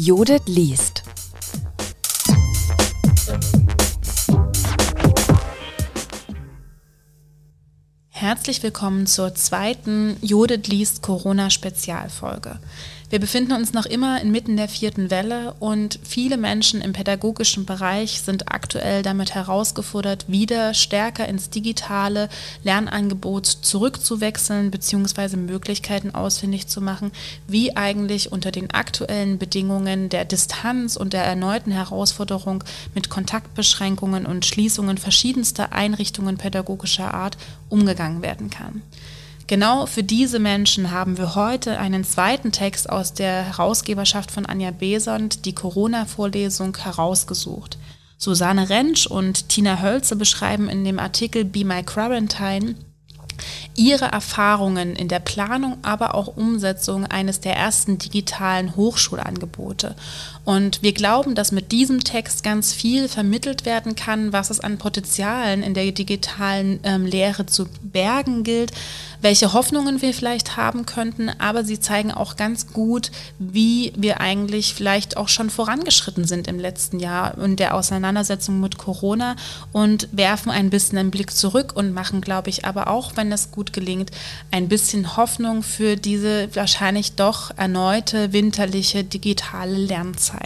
Judith liest. Herzlich willkommen zur zweiten Judith liest Corona Spezialfolge. Wir befinden uns noch immer inmitten der vierten Welle und viele Menschen im pädagogischen Bereich sind aktuell damit herausgefordert, wieder stärker ins digitale Lernangebot zurückzuwechseln bzw. Möglichkeiten ausfindig zu machen, wie eigentlich unter den aktuellen Bedingungen der Distanz und der erneuten Herausforderung mit Kontaktbeschränkungen und Schließungen verschiedenster Einrichtungen pädagogischer Art umgegangen werden kann. Genau für diese Menschen haben wir heute einen zweiten Text aus der Herausgeberschaft von Anja Besond, die Corona-Vorlesung, herausgesucht. Susanne Rentsch und Tina Hölze beschreiben in dem Artikel Be My Quarantine ihre Erfahrungen in der Planung, aber auch Umsetzung eines der ersten digitalen Hochschulangebote. Und wir glauben, dass mit diesem Text ganz viel vermittelt werden kann, was es an Potenzialen in der digitalen ähm, Lehre zu bergen gilt, welche Hoffnungen wir vielleicht haben könnten, aber sie zeigen auch ganz gut, wie wir eigentlich vielleicht auch schon vorangeschritten sind im letzten Jahr in der Auseinandersetzung mit Corona und werfen ein bisschen einen Blick zurück und machen, glaube ich, aber auch, wenn das gut gelingt, ein bisschen Hoffnung für diese wahrscheinlich doch erneute winterliche digitale Lernzeit.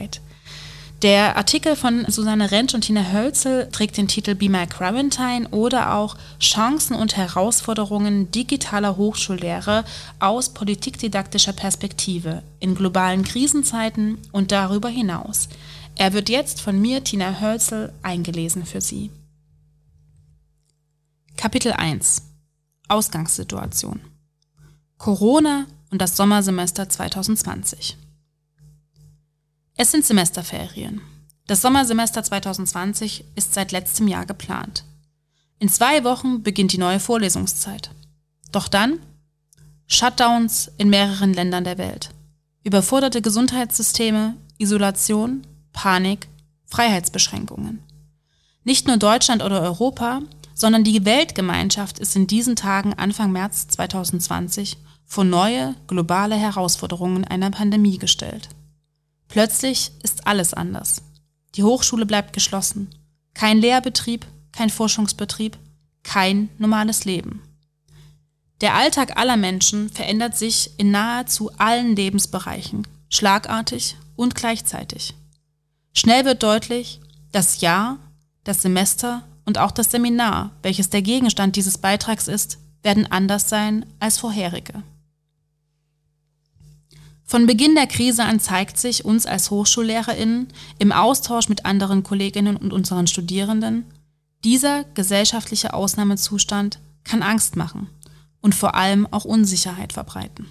Der Artikel von Susanne Rentsch und Tina Hölzel trägt den Titel Be My Quarantine oder auch Chancen und Herausforderungen digitaler Hochschullehre aus politikdidaktischer Perspektive in globalen Krisenzeiten und darüber hinaus. Er wird jetzt von mir, Tina Hölzel, eingelesen für Sie. Kapitel 1 Ausgangssituation Corona und das Sommersemester 2020 es sind Semesterferien. Das Sommersemester 2020 ist seit letztem Jahr geplant. In zwei Wochen beginnt die neue Vorlesungszeit. Doch dann Shutdowns in mehreren Ländern der Welt, überforderte Gesundheitssysteme, Isolation, Panik, Freiheitsbeschränkungen. Nicht nur Deutschland oder Europa, sondern die Weltgemeinschaft ist in diesen Tagen Anfang März 2020 vor neue globale Herausforderungen einer Pandemie gestellt. Plötzlich ist alles anders. Die Hochschule bleibt geschlossen. Kein Lehrbetrieb, kein Forschungsbetrieb, kein normales Leben. Der Alltag aller Menschen verändert sich in nahezu allen Lebensbereichen, schlagartig und gleichzeitig. Schnell wird deutlich, das Jahr, das Semester und auch das Seminar, welches der Gegenstand dieses Beitrags ist, werden anders sein als vorherige. Von Beginn der Krise an zeigt sich uns als Hochschullehrerinnen im Austausch mit anderen Kolleginnen und unseren Studierenden, dieser gesellschaftliche Ausnahmezustand kann Angst machen und vor allem auch Unsicherheit verbreiten.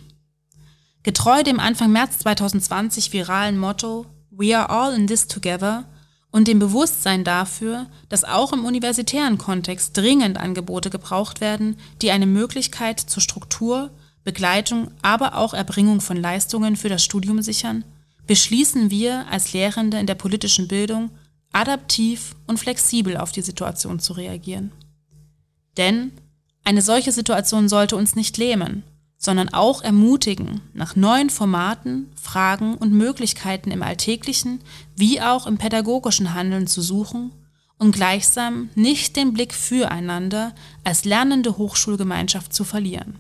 Getreu dem Anfang März 2020 viralen Motto We are all in this together und dem Bewusstsein dafür, dass auch im universitären Kontext dringend Angebote gebraucht werden, die eine Möglichkeit zur Struktur Begleitung, aber auch Erbringung von Leistungen für das Studium sichern, beschließen wir als Lehrende in der politischen Bildung, adaptiv und flexibel auf die Situation zu reagieren. Denn eine solche Situation sollte uns nicht lähmen, sondern auch ermutigen, nach neuen Formaten, Fragen und Möglichkeiten im alltäglichen wie auch im pädagogischen Handeln zu suchen und gleichsam nicht den Blick füreinander als lernende Hochschulgemeinschaft zu verlieren.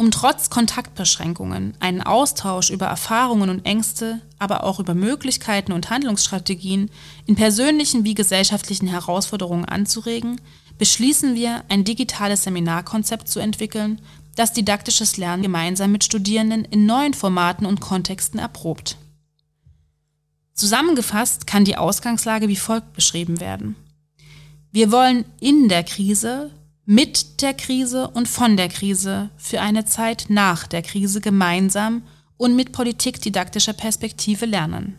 Um trotz Kontaktbeschränkungen einen Austausch über Erfahrungen und Ängste, aber auch über Möglichkeiten und Handlungsstrategien in persönlichen wie gesellschaftlichen Herausforderungen anzuregen, beschließen wir, ein digitales Seminarkonzept zu entwickeln, das didaktisches Lernen gemeinsam mit Studierenden in neuen Formaten und Kontexten erprobt. Zusammengefasst kann die Ausgangslage wie folgt beschrieben werden. Wir wollen in der Krise mit der Krise und von der Krise für eine Zeit nach der Krise gemeinsam und mit politikdidaktischer Perspektive lernen.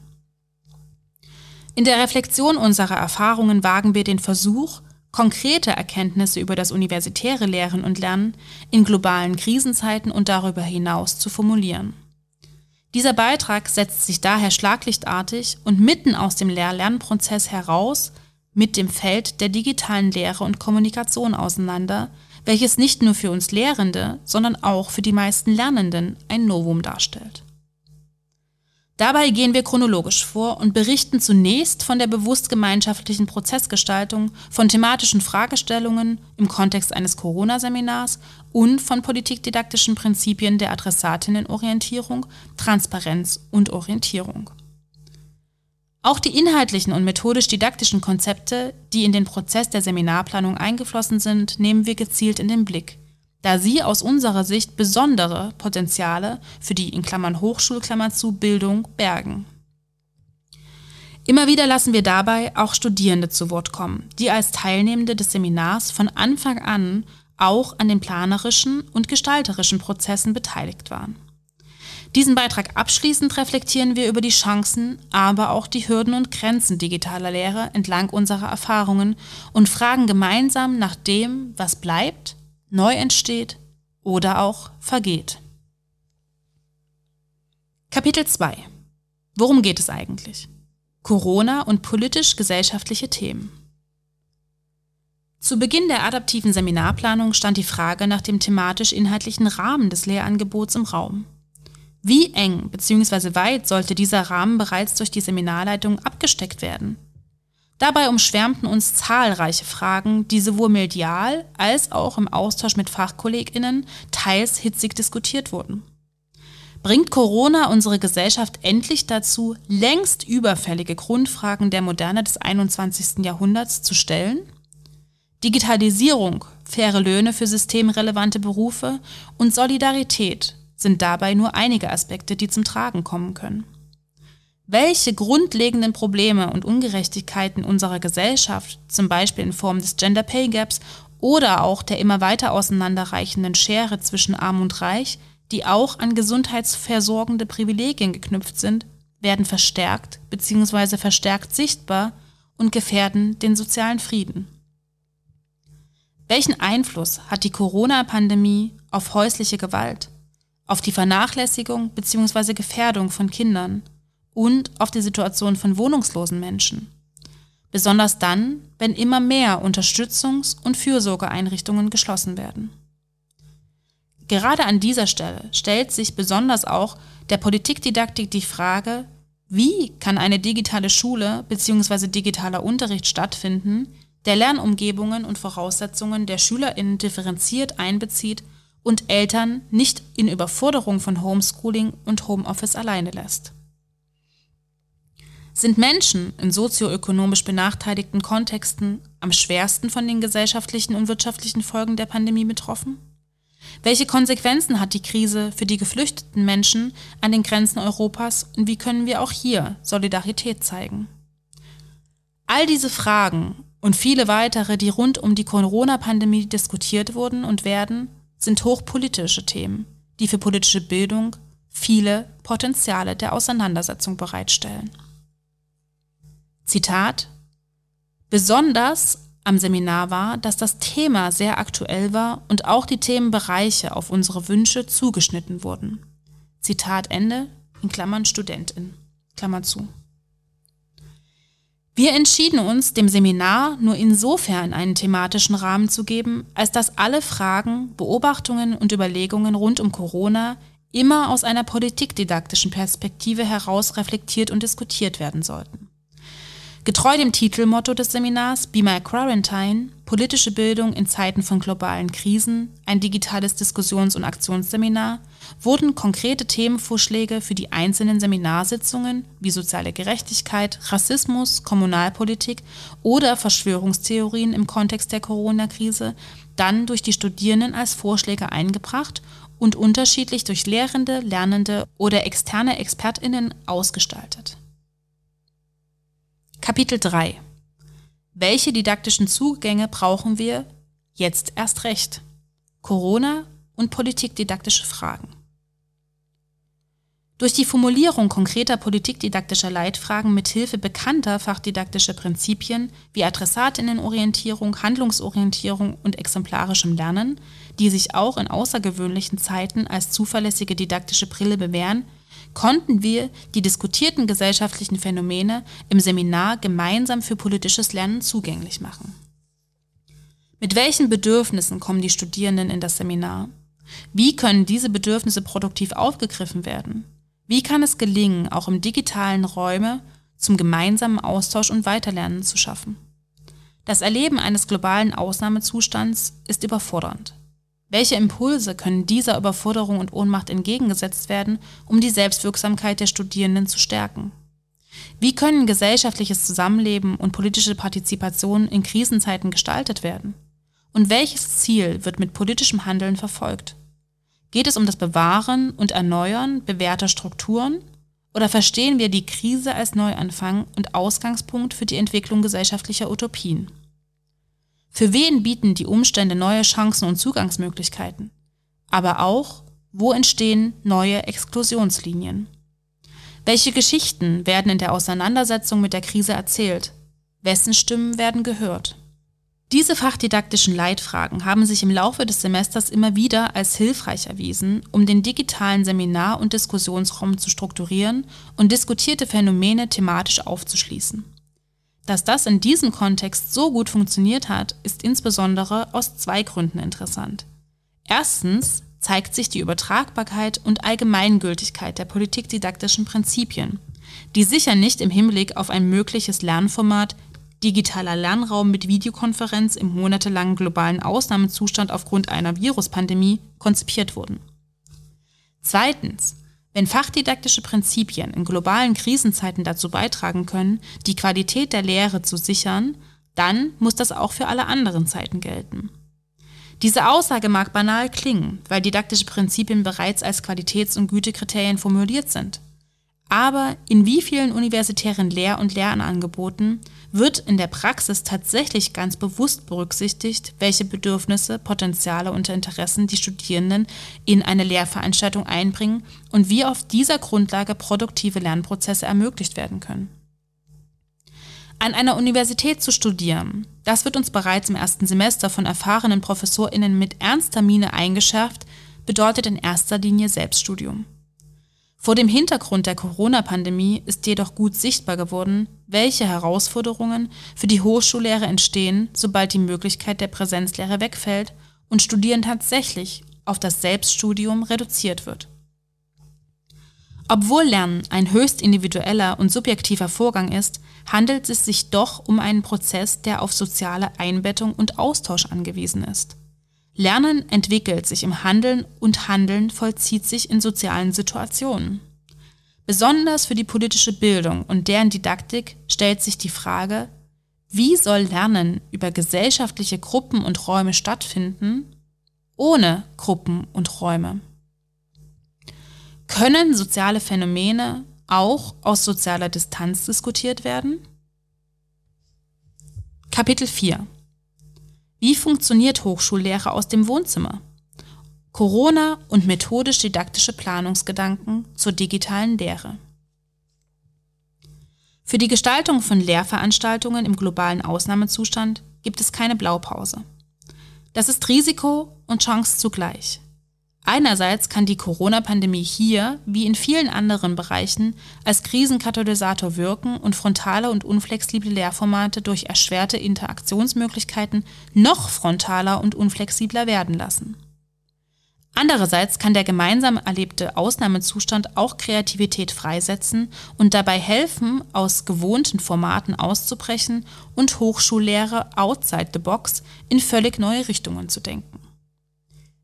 In der Reflexion unserer Erfahrungen wagen wir den Versuch, konkrete Erkenntnisse über das universitäre Lehren und Lernen in globalen Krisenzeiten und darüber hinaus zu formulieren. Dieser Beitrag setzt sich daher schlaglichtartig und mitten aus dem Lehr-Lernprozess heraus mit dem Feld der digitalen Lehre und Kommunikation auseinander, welches nicht nur für uns Lehrende, sondern auch für die meisten Lernenden ein Novum darstellt. Dabei gehen wir chronologisch vor und berichten zunächst von der bewusst gemeinschaftlichen Prozessgestaltung, von thematischen Fragestellungen im Kontext eines Corona-Seminars und von politikdidaktischen Prinzipien der Adressatinnenorientierung, Transparenz und Orientierung. Auch die inhaltlichen und methodisch-didaktischen Konzepte, die in den Prozess der Seminarplanung eingeflossen sind, nehmen wir gezielt in den Blick da sie aus unserer Sicht besondere Potenziale für die in Klammern Hochschulklammer zu Bildung bergen. Immer wieder lassen wir dabei auch Studierende zu Wort kommen, die als Teilnehmende des Seminars von Anfang an auch an den planerischen und gestalterischen Prozessen beteiligt waren. Diesen Beitrag abschließend reflektieren wir über die Chancen, aber auch die Hürden und Grenzen digitaler Lehre entlang unserer Erfahrungen und fragen gemeinsam nach dem, was bleibt neu entsteht oder auch vergeht. Kapitel 2 Worum geht es eigentlich? Corona und politisch-gesellschaftliche Themen. Zu Beginn der adaptiven Seminarplanung stand die Frage nach dem thematisch-inhaltlichen Rahmen des Lehrangebots im Raum. Wie eng bzw. weit sollte dieser Rahmen bereits durch die Seminarleitung abgesteckt werden? Dabei umschwärmten uns zahlreiche Fragen, die sowohl medial als auch im Austausch mit Fachkolleginnen teils hitzig diskutiert wurden. Bringt Corona unsere Gesellschaft endlich dazu, längst überfällige Grundfragen der Moderne des 21. Jahrhunderts zu stellen? Digitalisierung, faire Löhne für systemrelevante Berufe und Solidarität sind dabei nur einige Aspekte, die zum Tragen kommen können. Welche grundlegenden Probleme und Ungerechtigkeiten unserer Gesellschaft, zum Beispiel in Form des Gender Pay Gaps oder auch der immer weiter auseinanderreichenden Schere zwischen Arm und Reich, die auch an gesundheitsversorgende Privilegien geknüpft sind, werden verstärkt bzw. verstärkt sichtbar und gefährden den sozialen Frieden. Welchen Einfluss hat die Corona-Pandemie auf häusliche Gewalt, auf die Vernachlässigung bzw. Gefährdung von Kindern, und auf die Situation von wohnungslosen Menschen. Besonders dann, wenn immer mehr Unterstützungs- und Fürsorgeeinrichtungen geschlossen werden. Gerade an dieser Stelle stellt sich besonders auch der Politikdidaktik die Frage, wie kann eine digitale Schule bzw. digitaler Unterricht stattfinden, der Lernumgebungen und Voraussetzungen der Schülerinnen differenziert einbezieht und Eltern nicht in Überforderung von Homeschooling und Homeoffice alleine lässt. Sind Menschen in sozioökonomisch benachteiligten Kontexten am schwersten von den gesellschaftlichen und wirtschaftlichen Folgen der Pandemie betroffen? Welche Konsequenzen hat die Krise für die geflüchteten Menschen an den Grenzen Europas und wie können wir auch hier Solidarität zeigen? All diese Fragen und viele weitere, die rund um die Corona-Pandemie diskutiert wurden und werden, sind hochpolitische Themen, die für politische Bildung viele Potenziale der Auseinandersetzung bereitstellen. Zitat Besonders am Seminar war, dass das Thema sehr aktuell war und auch die Themenbereiche auf unsere Wünsche zugeschnitten wurden. Zitat Ende, in Klammern Studentin, Klammer zu. Wir entschieden uns, dem Seminar nur insofern einen thematischen Rahmen zu geben, als dass alle Fragen, Beobachtungen und Überlegungen rund um Corona immer aus einer politikdidaktischen Perspektive heraus reflektiert und diskutiert werden sollten. Getreu dem Titelmotto des Seminars Be My Quarantine, politische Bildung in Zeiten von globalen Krisen, ein digitales Diskussions- und Aktionsseminar, wurden konkrete Themenvorschläge für die einzelnen Seminarsitzungen wie soziale Gerechtigkeit, Rassismus, Kommunalpolitik oder Verschwörungstheorien im Kontext der Corona-Krise dann durch die Studierenden als Vorschläge eingebracht und unterschiedlich durch Lehrende, Lernende oder externe Expertinnen ausgestaltet. Kapitel 3 Welche didaktischen Zugänge brauchen wir jetzt erst recht? Corona und politikdidaktische Fragen. Durch die Formulierung konkreter politikdidaktischer Leitfragen mit Hilfe bekannter fachdidaktischer Prinzipien wie Adressatinnenorientierung, Handlungsorientierung und exemplarischem Lernen, die sich auch in außergewöhnlichen Zeiten als zuverlässige didaktische Brille bewähren, konnten wir die diskutierten gesellschaftlichen Phänomene im Seminar gemeinsam für politisches Lernen zugänglich machen. Mit welchen Bedürfnissen kommen die Studierenden in das Seminar? Wie können diese Bedürfnisse produktiv aufgegriffen werden? Wie kann es gelingen, auch im digitalen Räume zum gemeinsamen Austausch und Weiterlernen zu schaffen? Das Erleben eines globalen Ausnahmezustands ist überfordernd. Welche Impulse können dieser Überforderung und Ohnmacht entgegengesetzt werden, um die Selbstwirksamkeit der Studierenden zu stärken? Wie können gesellschaftliches Zusammenleben und politische Partizipation in Krisenzeiten gestaltet werden? Und welches Ziel wird mit politischem Handeln verfolgt? Geht es um das Bewahren und Erneuern bewährter Strukturen oder verstehen wir die Krise als Neuanfang und Ausgangspunkt für die Entwicklung gesellschaftlicher Utopien? Für wen bieten die Umstände neue Chancen und Zugangsmöglichkeiten? Aber auch, wo entstehen neue Exklusionslinien? Welche Geschichten werden in der Auseinandersetzung mit der Krise erzählt? Wessen Stimmen werden gehört? Diese fachdidaktischen Leitfragen haben sich im Laufe des Semesters immer wieder als hilfreich erwiesen, um den digitalen Seminar- und Diskussionsraum zu strukturieren und diskutierte Phänomene thematisch aufzuschließen. Dass das in diesem Kontext so gut funktioniert hat, ist insbesondere aus zwei Gründen interessant. Erstens zeigt sich die Übertragbarkeit und Allgemeingültigkeit der politikdidaktischen Prinzipien, die sicher nicht im Hinblick auf ein mögliches Lernformat digitaler Lernraum mit Videokonferenz im monatelangen globalen Ausnahmezustand aufgrund einer Viruspandemie konzipiert wurden. Zweitens, wenn fachdidaktische Prinzipien in globalen Krisenzeiten dazu beitragen können, die Qualität der Lehre zu sichern, dann muss das auch für alle anderen Zeiten gelten. Diese Aussage mag banal klingen, weil didaktische Prinzipien bereits als Qualitäts- und Gütekriterien formuliert sind. Aber in wie vielen universitären Lehr- und Lernangeboten wird in der Praxis tatsächlich ganz bewusst berücksichtigt, welche Bedürfnisse, Potenziale und Interessen die Studierenden in eine Lehrveranstaltung einbringen und wie auf dieser Grundlage produktive Lernprozesse ermöglicht werden können. An einer Universität zu studieren, das wird uns bereits im ersten Semester von erfahrenen Professorinnen mit ernster Miene eingeschärft, bedeutet in erster Linie Selbststudium. Vor dem Hintergrund der Corona-Pandemie ist jedoch gut sichtbar geworden, welche Herausforderungen für die Hochschullehre entstehen, sobald die Möglichkeit der Präsenzlehre wegfällt und Studieren tatsächlich auf das Selbststudium reduziert wird. Obwohl Lernen ein höchst individueller und subjektiver Vorgang ist, handelt es sich doch um einen Prozess, der auf soziale Einbettung und Austausch angewiesen ist. Lernen entwickelt sich im Handeln und Handeln vollzieht sich in sozialen Situationen. Besonders für die politische Bildung und deren Didaktik stellt sich die Frage, wie soll Lernen über gesellschaftliche Gruppen und Räume stattfinden, ohne Gruppen und Räume? Können soziale Phänomene auch aus sozialer Distanz diskutiert werden? Kapitel 4 wie funktioniert Hochschullehre aus dem Wohnzimmer? Corona und methodisch-didaktische Planungsgedanken zur digitalen Lehre. Für die Gestaltung von Lehrveranstaltungen im globalen Ausnahmezustand gibt es keine Blaupause. Das ist Risiko und Chance zugleich. Einerseits kann die Corona-Pandemie hier, wie in vielen anderen Bereichen, als Krisenkatalysator wirken und frontale und unflexible Lehrformate durch erschwerte Interaktionsmöglichkeiten noch frontaler und unflexibler werden lassen. Andererseits kann der gemeinsam erlebte Ausnahmezustand auch Kreativität freisetzen und dabei helfen, aus gewohnten Formaten auszubrechen und Hochschullehre outside the box in völlig neue Richtungen zu denken.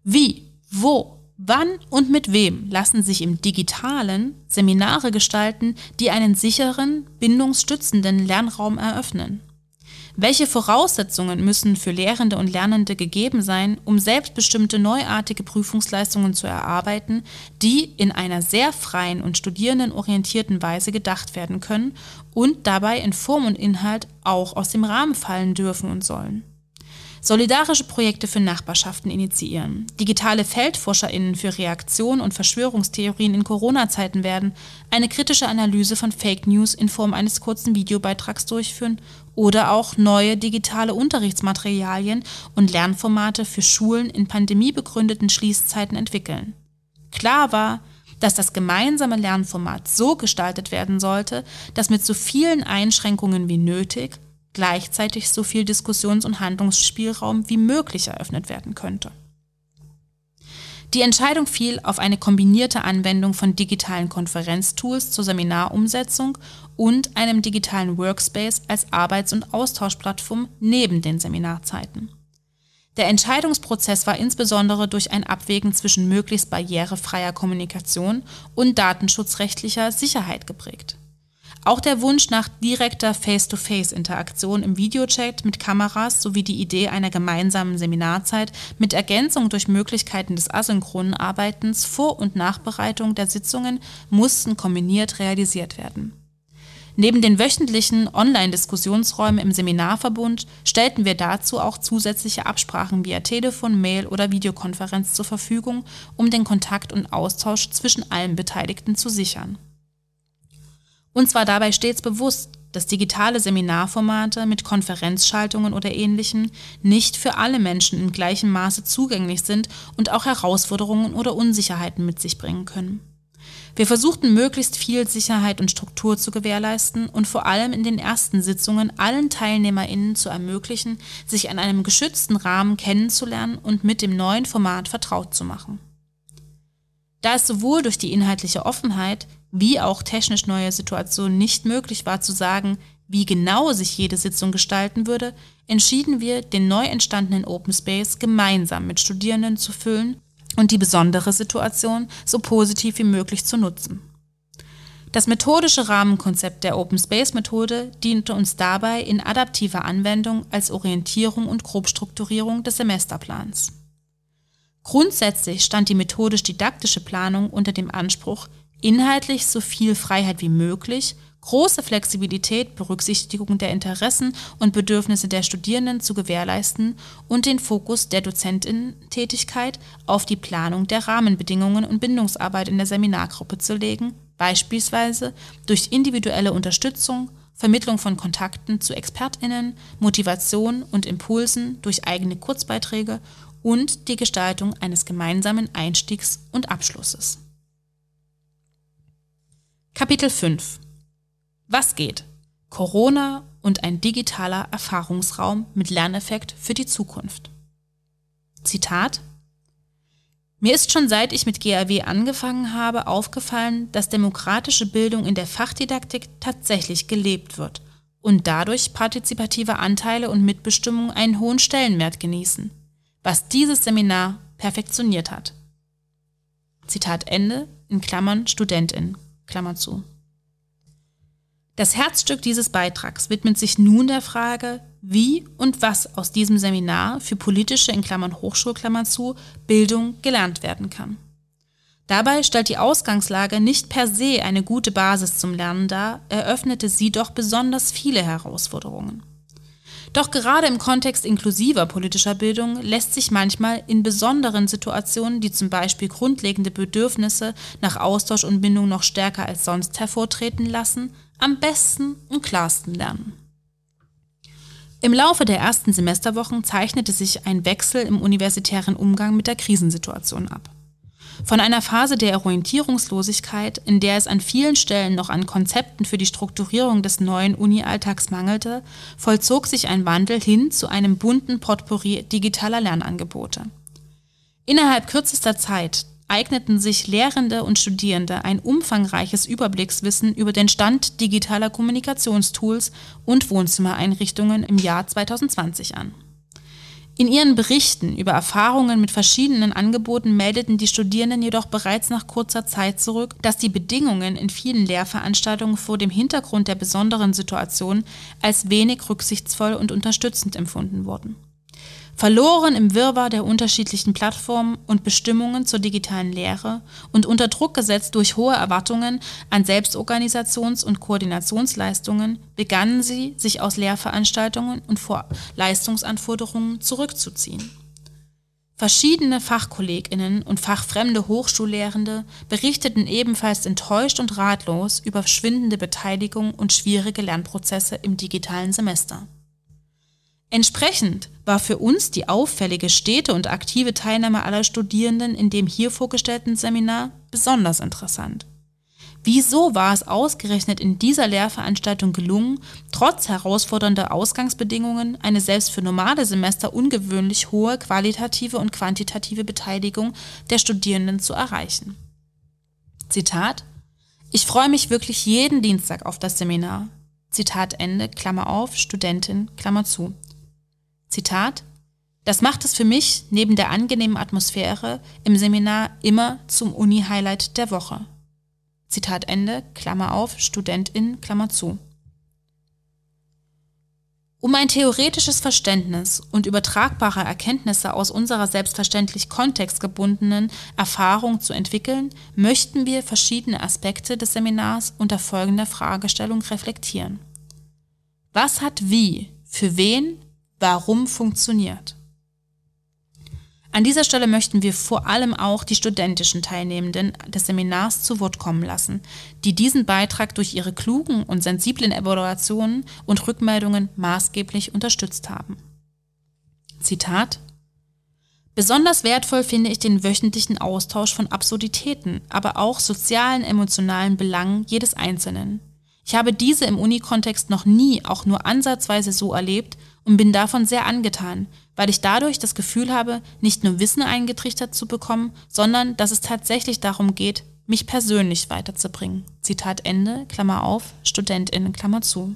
Wie wo, wann und mit wem lassen sich im digitalen Seminare gestalten, die einen sicheren, bindungsstützenden Lernraum eröffnen? Welche Voraussetzungen müssen für Lehrende und Lernende gegeben sein, um selbstbestimmte neuartige Prüfungsleistungen zu erarbeiten, die in einer sehr freien und studierendenorientierten Weise gedacht werden können und dabei in Form und Inhalt auch aus dem Rahmen fallen dürfen und sollen? Solidarische Projekte für Nachbarschaften initiieren. Digitale FeldforscherInnen für Reaktion und Verschwörungstheorien in Corona-Zeiten werden. Eine kritische Analyse von Fake News in Form eines kurzen Videobeitrags durchführen. Oder auch neue digitale Unterrichtsmaterialien und Lernformate für Schulen in pandemiebegründeten Schließzeiten entwickeln. Klar war, dass das gemeinsame Lernformat so gestaltet werden sollte, dass mit so vielen Einschränkungen wie nötig gleichzeitig so viel Diskussions- und Handlungsspielraum wie möglich eröffnet werden könnte. Die Entscheidung fiel auf eine kombinierte Anwendung von digitalen Konferenztools zur Seminarumsetzung und einem digitalen Workspace als Arbeits- und Austauschplattform neben den Seminarzeiten. Der Entscheidungsprozess war insbesondere durch ein Abwägen zwischen möglichst barrierefreier Kommunikation und datenschutzrechtlicher Sicherheit geprägt. Auch der Wunsch nach direkter Face-to-Face-Interaktion im Videochat mit Kameras sowie die Idee einer gemeinsamen Seminarzeit mit Ergänzung durch Möglichkeiten des asynchronen Arbeitens vor und Nachbereitung der Sitzungen mussten kombiniert realisiert werden. Neben den wöchentlichen Online-Diskussionsräumen im Seminarverbund stellten wir dazu auch zusätzliche Absprachen via Telefon, Mail oder Videokonferenz zur Verfügung, um den Kontakt und Austausch zwischen allen Beteiligten zu sichern. Uns war dabei stets bewusst, dass digitale Seminarformate mit Konferenzschaltungen oder ähnlichem nicht für alle Menschen in gleichem Maße zugänglich sind und auch Herausforderungen oder Unsicherheiten mit sich bringen können. Wir versuchten möglichst viel Sicherheit und Struktur zu gewährleisten und vor allem in den ersten Sitzungen allen Teilnehmerinnen zu ermöglichen, sich an einem geschützten Rahmen kennenzulernen und mit dem neuen Format vertraut zu machen. Da es sowohl durch die inhaltliche Offenheit wie auch technisch neue Situationen nicht möglich war zu sagen, wie genau sich jede Sitzung gestalten würde, entschieden wir, den neu entstandenen Open Space gemeinsam mit Studierenden zu füllen und die besondere Situation so positiv wie möglich zu nutzen. Das methodische Rahmenkonzept der Open Space Methode diente uns dabei in adaptiver Anwendung als Orientierung und Grobstrukturierung des Semesterplans. Grundsätzlich stand die methodisch-didaktische Planung unter dem Anspruch, inhaltlich so viel Freiheit wie möglich große Flexibilität, Berücksichtigung der Interessen und Bedürfnisse der Studierenden zu gewährleisten und den Fokus der Dozentinnentätigkeit auf die Planung der Rahmenbedingungen und Bindungsarbeit in der Seminargruppe zu legen, beispielsweise durch individuelle Unterstützung, Vermittlung von Kontakten zu Expertinnen, Motivation und Impulsen durch eigene Kurzbeiträge und die Gestaltung eines gemeinsamen Einstiegs und Abschlusses. Kapitel 5 was geht? Corona und ein digitaler Erfahrungsraum mit Lerneffekt für die Zukunft. Zitat Mir ist schon seit ich mit GAW angefangen habe aufgefallen, dass demokratische Bildung in der Fachdidaktik tatsächlich gelebt wird und dadurch partizipative Anteile und Mitbestimmung einen hohen Stellenwert genießen, was dieses Seminar perfektioniert hat. Zitat Ende in Klammern Studentin, Klammer zu. Das Herzstück dieses Beitrags widmet sich nun der Frage, wie und was aus diesem Seminar für politische in Klammern Hochschulklammer zu Bildung gelernt werden kann. Dabei stellt die Ausgangslage nicht per se eine gute Basis zum Lernen dar, eröffnete sie doch besonders viele Herausforderungen. Doch gerade im Kontext inklusiver politischer Bildung lässt sich manchmal in besonderen Situationen, die zum Beispiel grundlegende Bedürfnisse nach Austausch und Bindung noch stärker als sonst hervortreten lassen, am besten und klarsten lernen. Im Laufe der ersten Semesterwochen zeichnete sich ein Wechsel im universitären Umgang mit der Krisensituation ab. Von einer Phase der Orientierungslosigkeit, in der es an vielen Stellen noch an Konzepten für die Strukturierung des neuen Uni-Alltags mangelte, vollzog sich ein Wandel hin zu einem bunten Potpourri digitaler Lernangebote. Innerhalb kürzester Zeit eigneten sich Lehrende und Studierende ein umfangreiches Überblickswissen über den Stand digitaler Kommunikationstools und Wohnzimmereinrichtungen im Jahr 2020 an. In ihren Berichten über Erfahrungen mit verschiedenen Angeboten meldeten die Studierenden jedoch bereits nach kurzer Zeit zurück, dass die Bedingungen in vielen Lehrveranstaltungen vor dem Hintergrund der besonderen Situation als wenig rücksichtsvoll und unterstützend empfunden wurden. Verloren im Wirrwarr der unterschiedlichen Plattformen und Bestimmungen zur digitalen Lehre und unter Druck gesetzt durch hohe Erwartungen an Selbstorganisations- und Koordinationsleistungen begannen sie, sich aus Lehrveranstaltungen und vor Leistungsanforderungen zurückzuziehen. Verschiedene Fachkolleginnen und fachfremde Hochschullehrende berichteten ebenfalls enttäuscht und ratlos über schwindende Beteiligung und schwierige Lernprozesse im digitalen Semester. Entsprechend war für uns die auffällige stete und aktive Teilnahme aller Studierenden in dem hier vorgestellten Seminar besonders interessant. Wieso war es ausgerechnet in dieser Lehrveranstaltung gelungen, trotz herausfordernder Ausgangsbedingungen eine selbst für normale Semester ungewöhnlich hohe qualitative und quantitative Beteiligung der Studierenden zu erreichen? Zitat Ich freue mich wirklich jeden Dienstag auf das Seminar. Zitat Ende, Klammer auf, Studentin, Klammer zu. Zitat Das macht es für mich neben der angenehmen Atmosphäre im Seminar immer zum Uni-Highlight der Woche. Zitat Ende, Klammer auf, Studentin, Klammer zu. Um ein theoretisches Verständnis und übertragbare Erkenntnisse aus unserer selbstverständlich kontextgebundenen Erfahrung zu entwickeln, möchten wir verschiedene Aspekte des Seminars unter folgender Fragestellung reflektieren. Was hat wie, für wen, warum funktioniert? An dieser Stelle möchten wir vor allem auch die studentischen Teilnehmenden des Seminars zu Wort kommen lassen, die diesen Beitrag durch ihre klugen und sensiblen Evaluationen und Rückmeldungen maßgeblich unterstützt haben. Zitat Besonders wertvoll finde ich den wöchentlichen Austausch von Absurditäten, aber auch sozialen, emotionalen Belangen jedes Einzelnen. Ich habe diese im Unikontext noch nie auch nur ansatzweise so erlebt und bin davon sehr angetan, weil ich dadurch das Gefühl habe, nicht nur Wissen eingetrichtert zu bekommen, sondern dass es tatsächlich darum geht, mich persönlich weiterzubringen. Zitat Ende, Klammer auf, StudentInnen, Klammer zu.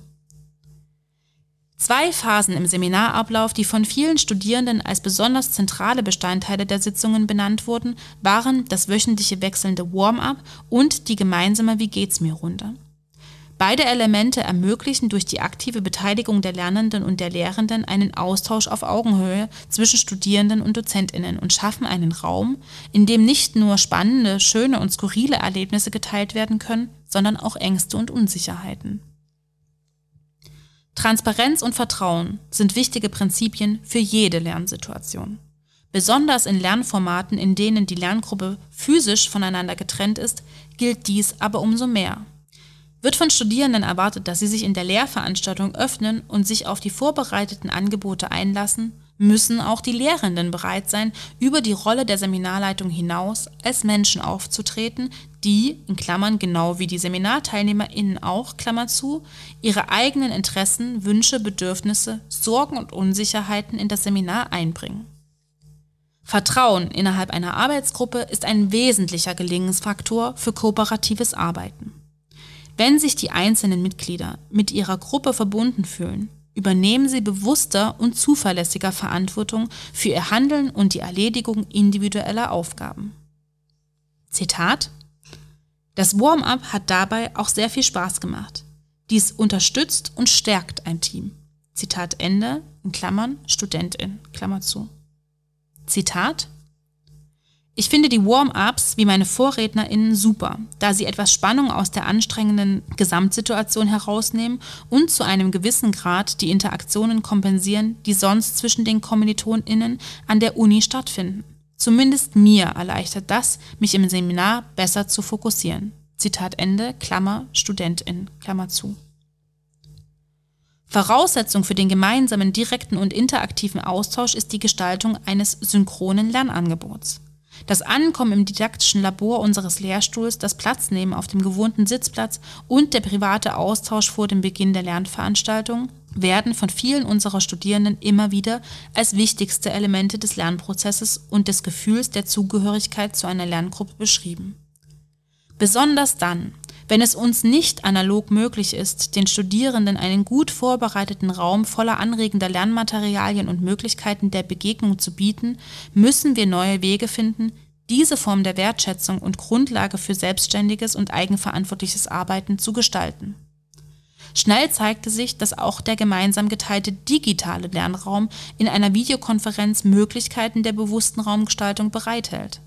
Zwei Phasen im Seminarablauf, die von vielen Studierenden als besonders zentrale Bestandteile der Sitzungen benannt wurden, waren das wöchentliche wechselnde Warm-up und die gemeinsame Wie geht's mir Runde. Beide Elemente ermöglichen durch die aktive Beteiligung der Lernenden und der Lehrenden einen Austausch auf Augenhöhe zwischen Studierenden und Dozentinnen und schaffen einen Raum, in dem nicht nur spannende, schöne und skurrile Erlebnisse geteilt werden können, sondern auch Ängste und Unsicherheiten. Transparenz und Vertrauen sind wichtige Prinzipien für jede Lernsituation. Besonders in Lernformaten, in denen die Lerngruppe physisch voneinander getrennt ist, gilt dies aber umso mehr. Wird von Studierenden erwartet, dass sie sich in der Lehrveranstaltung öffnen und sich auf die vorbereiteten Angebote einlassen, müssen auch die Lehrenden bereit sein, über die Rolle der Seminarleitung hinaus als Menschen aufzutreten, die, in Klammern genau wie die SeminarteilnehmerInnen auch, Klammer zu, ihre eigenen Interessen, Wünsche, Bedürfnisse, Sorgen und Unsicherheiten in das Seminar einbringen. Vertrauen innerhalb einer Arbeitsgruppe ist ein wesentlicher Gelingensfaktor für kooperatives Arbeiten. Wenn sich die einzelnen Mitglieder mit ihrer Gruppe verbunden fühlen, übernehmen sie bewusster und zuverlässiger Verantwortung für ihr Handeln und die Erledigung individueller Aufgaben. Zitat Das Warm-up hat dabei auch sehr viel Spaß gemacht. Dies unterstützt und stärkt ein Team. Zitat Ende, in Klammern, Studentin, Klammer zu. Zitat ich finde die Warm-ups wie meine VorrednerInnen super, da sie etwas Spannung aus der anstrengenden Gesamtsituation herausnehmen und zu einem gewissen Grad die Interaktionen kompensieren, die sonst zwischen den KommilitonInnen an der Uni stattfinden. Zumindest mir erleichtert das, mich im Seminar besser zu fokussieren. Zitat Ende, Klammer, StudentIn, Klammer zu. Voraussetzung für den gemeinsamen direkten und interaktiven Austausch ist die Gestaltung eines synchronen Lernangebots. Das Ankommen im didaktischen Labor unseres Lehrstuhls, das Platznehmen auf dem gewohnten Sitzplatz und der private Austausch vor dem Beginn der Lernveranstaltung werden von vielen unserer Studierenden immer wieder als wichtigste Elemente des Lernprozesses und des Gefühls der Zugehörigkeit zu einer Lerngruppe beschrieben. Besonders dann, wenn es uns nicht analog möglich ist, den Studierenden einen gut vorbereiteten Raum voller anregender Lernmaterialien und Möglichkeiten der Begegnung zu bieten, müssen wir neue Wege finden, diese Form der Wertschätzung und Grundlage für selbstständiges und eigenverantwortliches Arbeiten zu gestalten. Schnell zeigte sich, dass auch der gemeinsam geteilte digitale Lernraum in einer Videokonferenz Möglichkeiten der bewussten Raumgestaltung bereithält.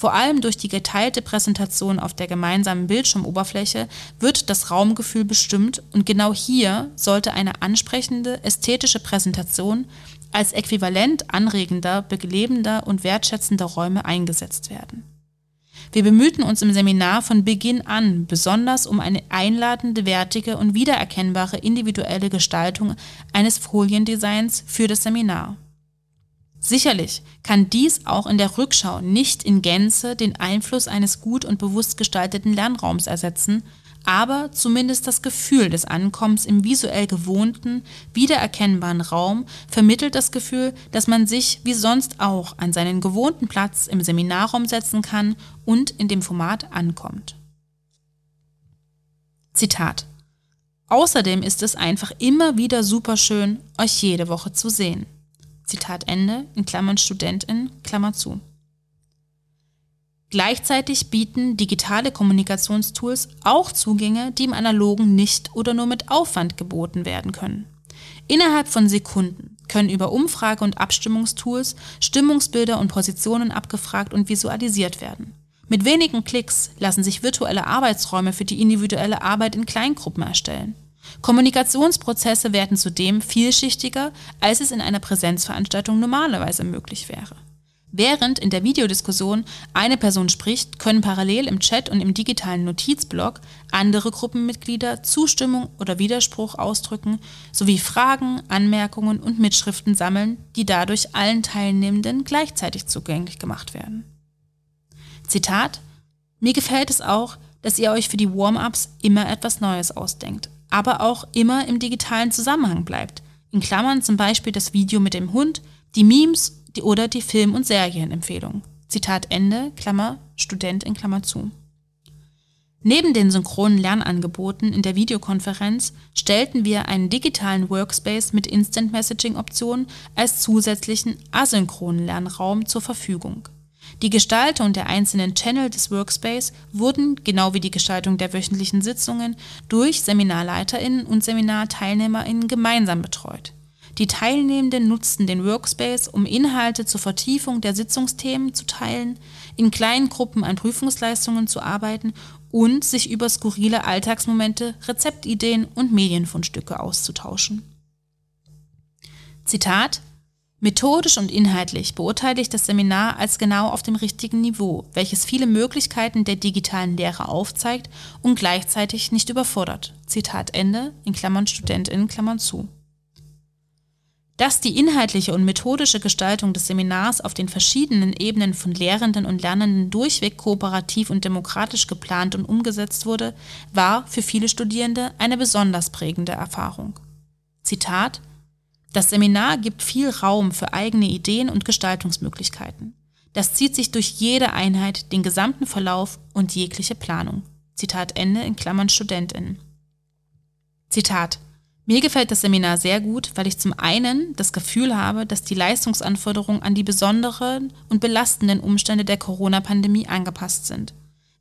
Vor allem durch die geteilte Präsentation auf der gemeinsamen Bildschirmoberfläche wird das Raumgefühl bestimmt und genau hier sollte eine ansprechende ästhetische Präsentation als äquivalent anregender, belebender und wertschätzender Räume eingesetzt werden. Wir bemühten uns im Seminar von Beginn an besonders um eine einladende, wertige und wiedererkennbare individuelle Gestaltung eines Foliendesigns für das Seminar. Sicherlich kann dies auch in der Rückschau nicht in Gänze den Einfluss eines gut und bewusst gestalteten Lernraums ersetzen, aber zumindest das Gefühl des Ankommens im visuell gewohnten, wiedererkennbaren Raum vermittelt das Gefühl, dass man sich wie sonst auch an seinen gewohnten Platz im Seminarraum setzen kann und in dem Format ankommt. Zitat Außerdem ist es einfach immer wieder super schön, euch jede Woche zu sehen. Zitat Ende, in Klammern Studentin, Klammer zu. Gleichzeitig bieten digitale Kommunikationstools auch Zugänge, die im analogen nicht oder nur mit Aufwand geboten werden können. Innerhalb von Sekunden können über Umfrage- und Abstimmungstools Stimmungsbilder und Positionen abgefragt und visualisiert werden. Mit wenigen Klicks lassen sich virtuelle Arbeitsräume für die individuelle Arbeit in Kleingruppen erstellen. Kommunikationsprozesse werden zudem vielschichtiger, als es in einer Präsenzveranstaltung normalerweise möglich wäre. Während in der Videodiskussion eine Person spricht, können parallel im Chat und im digitalen Notizblock andere Gruppenmitglieder Zustimmung oder Widerspruch ausdrücken sowie Fragen, Anmerkungen und Mitschriften sammeln, die dadurch allen Teilnehmenden gleichzeitig zugänglich gemacht werden. Zitat Mir gefällt es auch, dass ihr euch für die Warm-ups immer etwas Neues ausdenkt, aber auch immer im digitalen Zusammenhang bleibt. In Klammern zum Beispiel das Video mit dem Hund, die Memes die, oder die Film- und Serienempfehlung. Zitat Ende, Klammer, Student in Klammer zu. Neben den synchronen Lernangeboten in der Videokonferenz stellten wir einen digitalen Workspace mit Instant Messaging Optionen als zusätzlichen asynchronen Lernraum zur Verfügung. Die Gestaltung der einzelnen Channel des Workspace wurden, genau wie die Gestaltung der wöchentlichen Sitzungen, durch SeminarleiterInnen und SeminarteilnehmerInnen gemeinsam betreut. Die Teilnehmenden nutzten den Workspace, um Inhalte zur Vertiefung der Sitzungsthemen zu teilen, in kleinen Gruppen an Prüfungsleistungen zu arbeiten und sich über skurrile Alltagsmomente, Rezeptideen und Medienfundstücke auszutauschen. Zitat Methodisch und inhaltlich beurteile ich das Seminar als genau auf dem richtigen Niveau, welches viele Möglichkeiten der digitalen Lehre aufzeigt und gleichzeitig nicht überfordert. Zitat Ende, in Klammern Studentin, Klammern zu. Dass die inhaltliche und methodische Gestaltung des Seminars auf den verschiedenen Ebenen von Lehrenden und Lernenden durchweg kooperativ und demokratisch geplant und umgesetzt wurde, war für viele Studierende eine besonders prägende Erfahrung. Zitat Das Seminar gibt viel Raum für eigene Ideen und Gestaltungsmöglichkeiten. Das zieht sich durch jede Einheit, den gesamten Verlauf und jegliche Planung. Zitat Ende in Klammern Studentin. Zitat mir gefällt das Seminar sehr gut, weil ich zum einen das Gefühl habe, dass die Leistungsanforderungen an die besonderen und belastenden Umstände der Corona-Pandemie angepasst sind.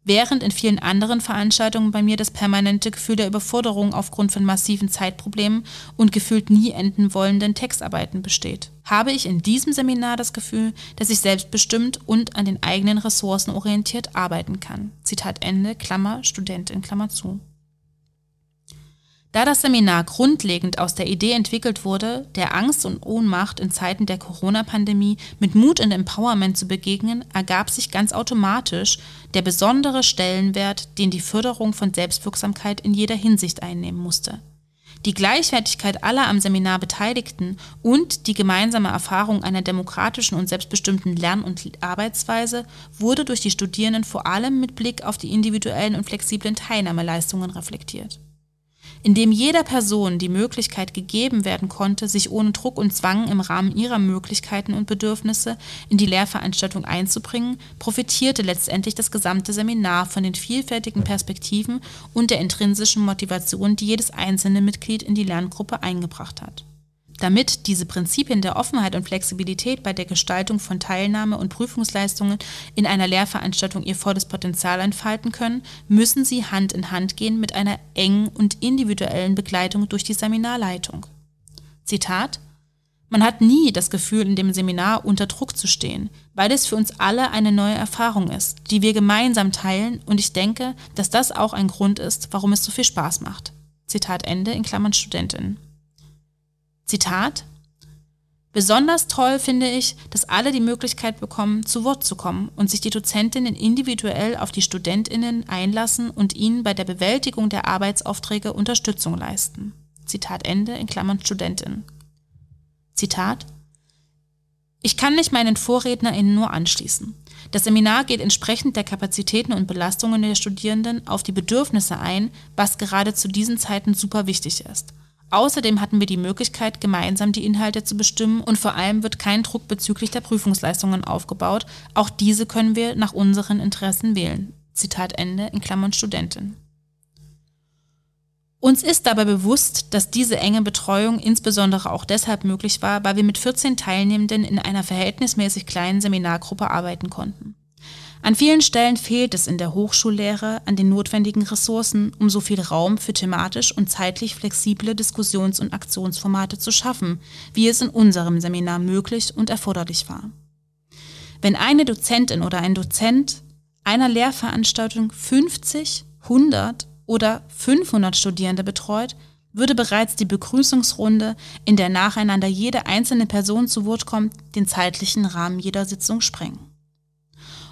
Während in vielen anderen Veranstaltungen bei mir das permanente Gefühl der Überforderung aufgrund von massiven Zeitproblemen und gefühlt nie enden wollenden Textarbeiten besteht, habe ich in diesem Seminar das Gefühl, dass ich selbstbestimmt und an den eigenen Ressourcen orientiert arbeiten kann. Zitat Ende, Klammer, Studentin, Klammer zu. Da das Seminar grundlegend aus der Idee entwickelt wurde, der Angst und Ohnmacht in Zeiten der Corona-Pandemie mit Mut und Empowerment zu begegnen, ergab sich ganz automatisch der besondere Stellenwert, den die Förderung von Selbstwirksamkeit in jeder Hinsicht einnehmen musste. Die Gleichwertigkeit aller am Seminar Beteiligten und die gemeinsame Erfahrung einer demokratischen und selbstbestimmten Lern- und Arbeitsweise wurde durch die Studierenden vor allem mit Blick auf die individuellen und flexiblen Teilnahmeleistungen reflektiert indem jeder Person die Möglichkeit gegeben werden konnte, sich ohne Druck und Zwang im Rahmen ihrer Möglichkeiten und Bedürfnisse in die Lehrveranstaltung einzubringen, profitierte letztendlich das gesamte Seminar von den vielfältigen Perspektiven und der intrinsischen Motivation, die jedes einzelne Mitglied in die Lerngruppe eingebracht hat. Damit diese Prinzipien der Offenheit und Flexibilität bei der Gestaltung von Teilnahme und Prüfungsleistungen in einer Lehrveranstaltung ihr volles Potenzial entfalten können, müssen sie Hand in Hand gehen mit einer engen und individuellen Begleitung durch die Seminarleitung. Zitat Man hat nie das Gefühl, in dem Seminar unter Druck zu stehen, weil es für uns alle eine neue Erfahrung ist, die wir gemeinsam teilen und ich denke, dass das auch ein Grund ist, warum es so viel Spaß macht. Zitat Ende in Klammern Studentin. Zitat Besonders toll finde ich, dass alle die Möglichkeit bekommen, zu Wort zu kommen und sich die Dozentinnen individuell auf die Studentinnen einlassen und ihnen bei der Bewältigung der Arbeitsaufträge Unterstützung leisten. Zitat Ende in Klammern Studentin. Zitat Ich kann mich meinen VorrednerInnen nur anschließen. Das Seminar geht entsprechend der Kapazitäten und Belastungen der Studierenden auf die Bedürfnisse ein, was gerade zu diesen Zeiten super wichtig ist. Außerdem hatten wir die Möglichkeit, gemeinsam die Inhalte zu bestimmen und vor allem wird kein Druck bezüglich der Prüfungsleistungen aufgebaut. Auch diese können wir nach unseren Interessen wählen. Zitat Ende in Klammern Studentin. Uns ist dabei bewusst, dass diese enge Betreuung insbesondere auch deshalb möglich war, weil wir mit 14 Teilnehmenden in einer verhältnismäßig kleinen Seminargruppe arbeiten konnten. An vielen Stellen fehlt es in der Hochschullehre an den notwendigen Ressourcen, um so viel Raum für thematisch und zeitlich flexible Diskussions- und Aktionsformate zu schaffen, wie es in unserem Seminar möglich und erforderlich war. Wenn eine Dozentin oder ein Dozent einer Lehrveranstaltung 50, 100 oder 500 Studierende betreut, würde bereits die Begrüßungsrunde, in der nacheinander jede einzelne Person zu Wort kommt, den zeitlichen Rahmen jeder Sitzung sprengen.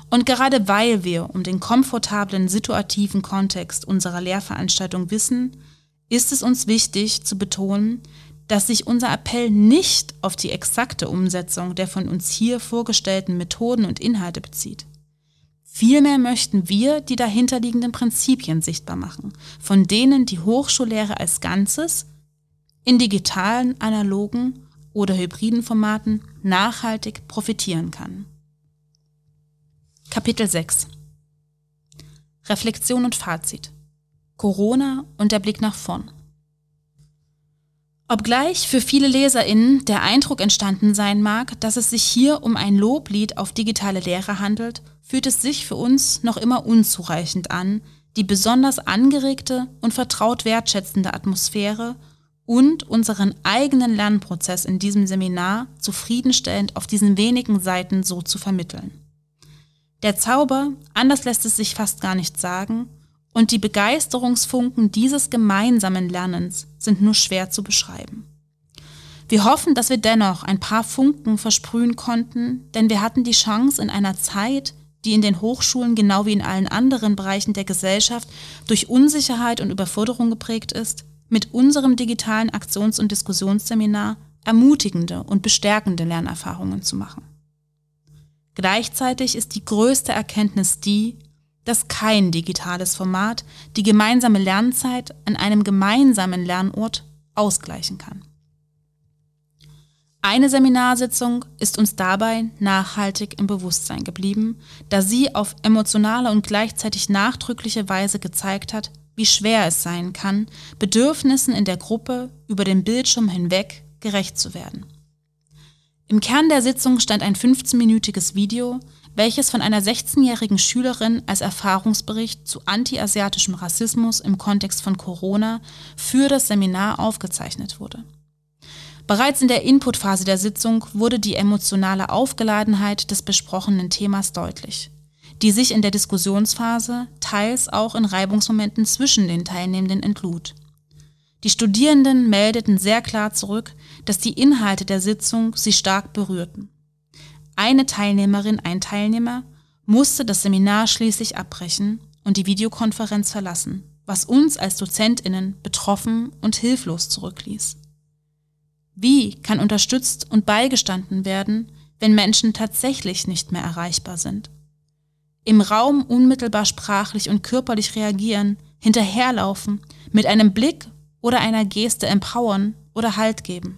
Und gerade weil wir um den komfortablen situativen Kontext unserer Lehrveranstaltung wissen, ist es uns wichtig zu betonen, dass sich unser Appell nicht auf die exakte Umsetzung der von uns hier vorgestellten Methoden und Inhalte bezieht. Vielmehr möchten wir die dahinterliegenden Prinzipien sichtbar machen, von denen die Hochschullehre als Ganzes in digitalen, analogen oder hybriden Formaten nachhaltig profitieren kann. Kapitel 6 Reflexion und Fazit Corona und der Blick nach vorn. Obgleich für viele LeserInnen der Eindruck entstanden sein mag, dass es sich hier um ein Loblied auf digitale Lehre handelt fühlt es sich für uns noch immer unzureichend an, die besonders angeregte und vertraut wertschätzende Atmosphäre und unseren eigenen Lernprozess in diesem Seminar zufriedenstellend auf diesen wenigen Seiten so zu vermitteln. Der Zauber, anders lässt es sich fast gar nicht sagen, und die Begeisterungsfunken dieses gemeinsamen Lernens sind nur schwer zu beschreiben. Wir hoffen, dass wir dennoch ein paar Funken versprühen konnten, denn wir hatten die Chance in einer Zeit, die in den Hochschulen genau wie in allen anderen Bereichen der Gesellschaft durch Unsicherheit und Überforderung geprägt ist, mit unserem digitalen Aktions- und Diskussionsseminar ermutigende und bestärkende Lernerfahrungen zu machen. Gleichzeitig ist die größte Erkenntnis die, dass kein digitales Format die gemeinsame Lernzeit an einem gemeinsamen Lernort ausgleichen kann. Eine Seminarsitzung ist uns dabei nachhaltig im Bewusstsein geblieben, da sie auf emotionale und gleichzeitig nachdrückliche Weise gezeigt hat, wie schwer es sein kann, Bedürfnissen in der Gruppe über den Bildschirm hinweg gerecht zu werden. Im Kern der Sitzung stand ein 15-minütiges Video, welches von einer 16-jährigen Schülerin als Erfahrungsbericht zu antiasiatischem Rassismus im Kontext von Corona für das Seminar aufgezeichnet wurde. Bereits in der Inputphase der Sitzung wurde die emotionale Aufgeladenheit des besprochenen Themas deutlich, die sich in der Diskussionsphase teils auch in Reibungsmomenten zwischen den Teilnehmenden entlud. Die Studierenden meldeten sehr klar zurück, dass die Inhalte der Sitzung sie stark berührten. Eine Teilnehmerin, ein Teilnehmer musste das Seminar schließlich abbrechen und die Videokonferenz verlassen, was uns als Dozentinnen betroffen und hilflos zurückließ. Wie kann unterstützt und beigestanden werden, wenn Menschen tatsächlich nicht mehr erreichbar sind? Im Raum unmittelbar sprachlich und körperlich reagieren, hinterherlaufen, mit einem Blick oder einer Geste empowern oder Halt geben.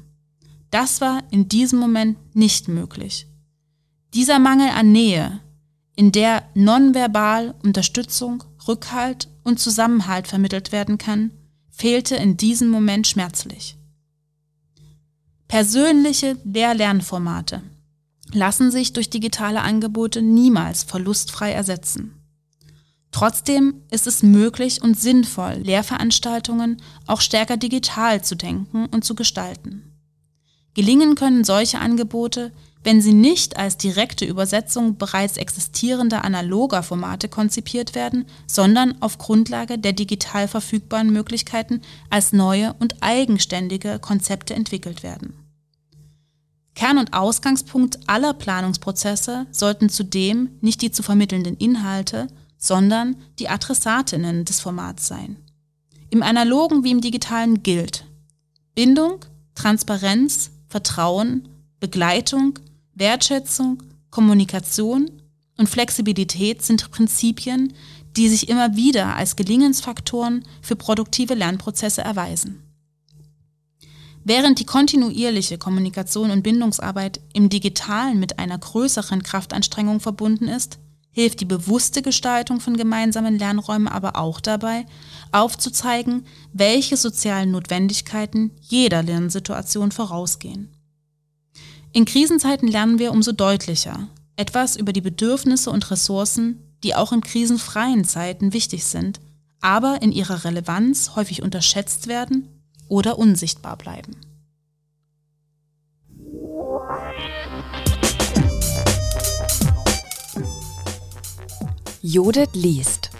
Das war in diesem Moment nicht möglich. Dieser Mangel an Nähe, in der nonverbal Unterstützung, Rückhalt und Zusammenhalt vermittelt werden kann, fehlte in diesem Moment schmerzlich. Persönliche Lehr-Lernformate lassen sich durch digitale Angebote niemals verlustfrei ersetzen. Trotzdem ist es möglich und sinnvoll, Lehrveranstaltungen auch stärker digital zu denken und zu gestalten. Gelingen können solche Angebote, wenn sie nicht als direkte Übersetzung bereits existierender analoger Formate konzipiert werden, sondern auf Grundlage der digital verfügbaren Möglichkeiten als neue und eigenständige Konzepte entwickelt werden. Kern- und Ausgangspunkt aller Planungsprozesse sollten zudem nicht die zu vermittelnden Inhalte, sondern die Adressatinnen des Formats sein. Im analogen wie im digitalen gilt Bindung, Transparenz, Vertrauen, Begleitung, Wertschätzung, Kommunikation und Flexibilität sind Prinzipien, die sich immer wieder als Gelingensfaktoren für produktive Lernprozesse erweisen. Während die kontinuierliche Kommunikation und Bindungsarbeit im digitalen mit einer größeren Kraftanstrengung verbunden ist, hilft die bewusste Gestaltung von gemeinsamen Lernräumen aber auch dabei, aufzuzeigen, welche sozialen Notwendigkeiten jeder Lernsituation vorausgehen. In Krisenzeiten lernen wir umso deutlicher etwas über die Bedürfnisse und Ressourcen, die auch in krisenfreien Zeiten wichtig sind, aber in ihrer Relevanz häufig unterschätzt werden oder unsichtbar bleiben. Judith liest